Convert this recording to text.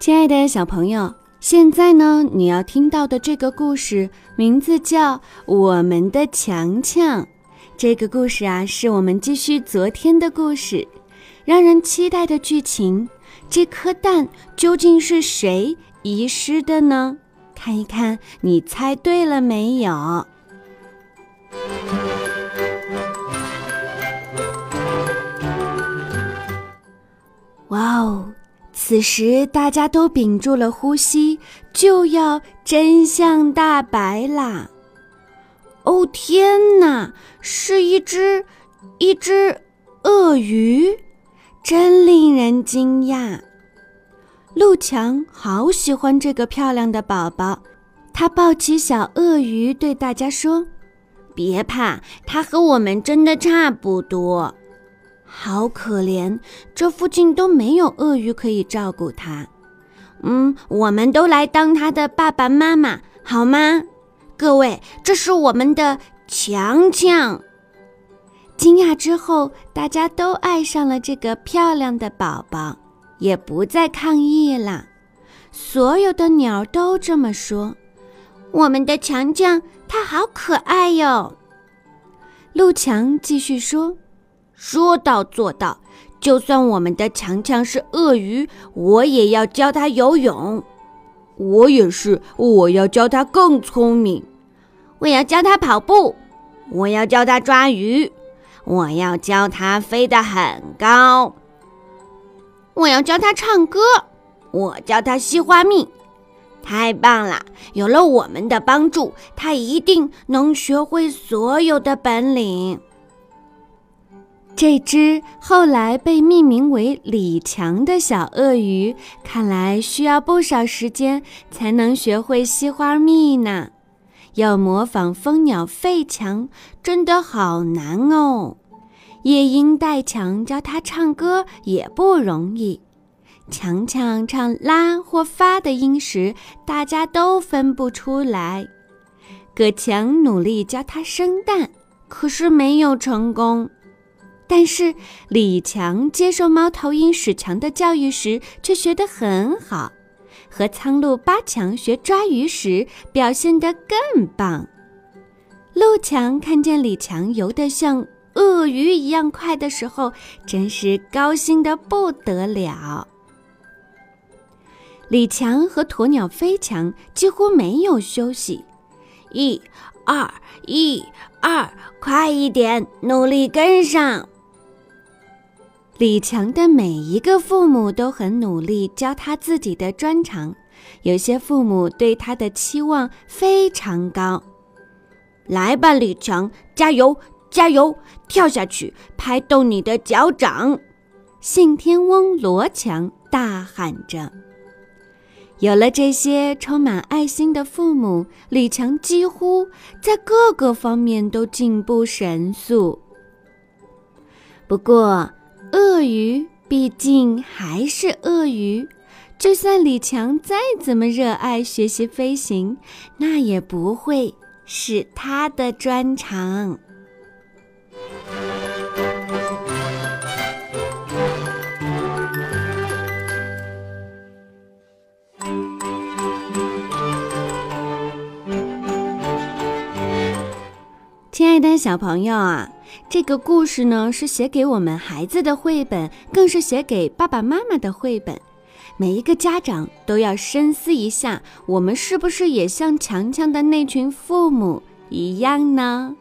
亲爱的小朋友，现在呢，你要听到的这个故事名字叫《我们的强强》。这个故事啊，是我们继续昨天的故事，让人期待的剧情。这颗蛋究竟是谁遗失的呢？看一看，你猜对了没有？哇哦！此时，大家都屏住了呼吸，就要真相大白啦！哦天哪，是一只一只鳄鱼，真令人惊讶。陆强好喜欢这个漂亮的宝宝，他抱起小鳄鱼，对大家说：“别怕，它和我们真的差不多。”好可怜，这附近都没有鳄鱼可以照顾它。嗯，我们都来当它的爸爸妈妈好吗？各位，这是我们的强强。惊讶之后，大家都爱上了这个漂亮的宝宝，也不再抗议了。所有的鸟都这么说：“我们的强强，它好可爱哟。”陆强继续说。说到做到，就算我们的强强是鳄鱼，我也要教他游泳。我也是，我要教他更聪明。我要教他跑步，我要教他抓鱼，我要教他飞得很高。我要教他唱歌，我教他吸花蜜。太棒了！有了我们的帮助，他一定能学会所有的本领。这只后来被命名为李强的小鳄鱼，看来需要不少时间才能学会吸花蜜呢。要模仿蜂鸟费强，真的好难哦。夜莺戴强教它唱歌也不容易。强强唱拉或发的音时，大家都分不出来。葛强努力教它生蛋，可是没有成功。但是李强接受猫头鹰史强的教育时，却学得很好；和苍鹭八强学抓鱼时，表现得更棒。陆强看见李强游得像鳄鱼一样快的时候，真是高兴得不得了。李强和鸵鸟飞强几乎没有休息，一、二、一、二，快一点，努力跟上。李强的每一个父母都很努力教他自己的专长，有些父母对他的期望非常高。来吧，李强，加油，加油！跳下去，拍动你的脚掌！信天翁罗强大喊着。有了这些充满爱心的父母，李强几乎在各个方面都进步神速。不过，鳄鱼毕竟还是鳄鱼，就算李强再怎么热爱学习飞行，那也不会是他的专长。亲爱的小朋友啊！这个故事呢，是写给我们孩子的绘本，更是写给爸爸妈妈的绘本。每一个家长都要深思一下，我们是不是也像强强的那群父母一样呢？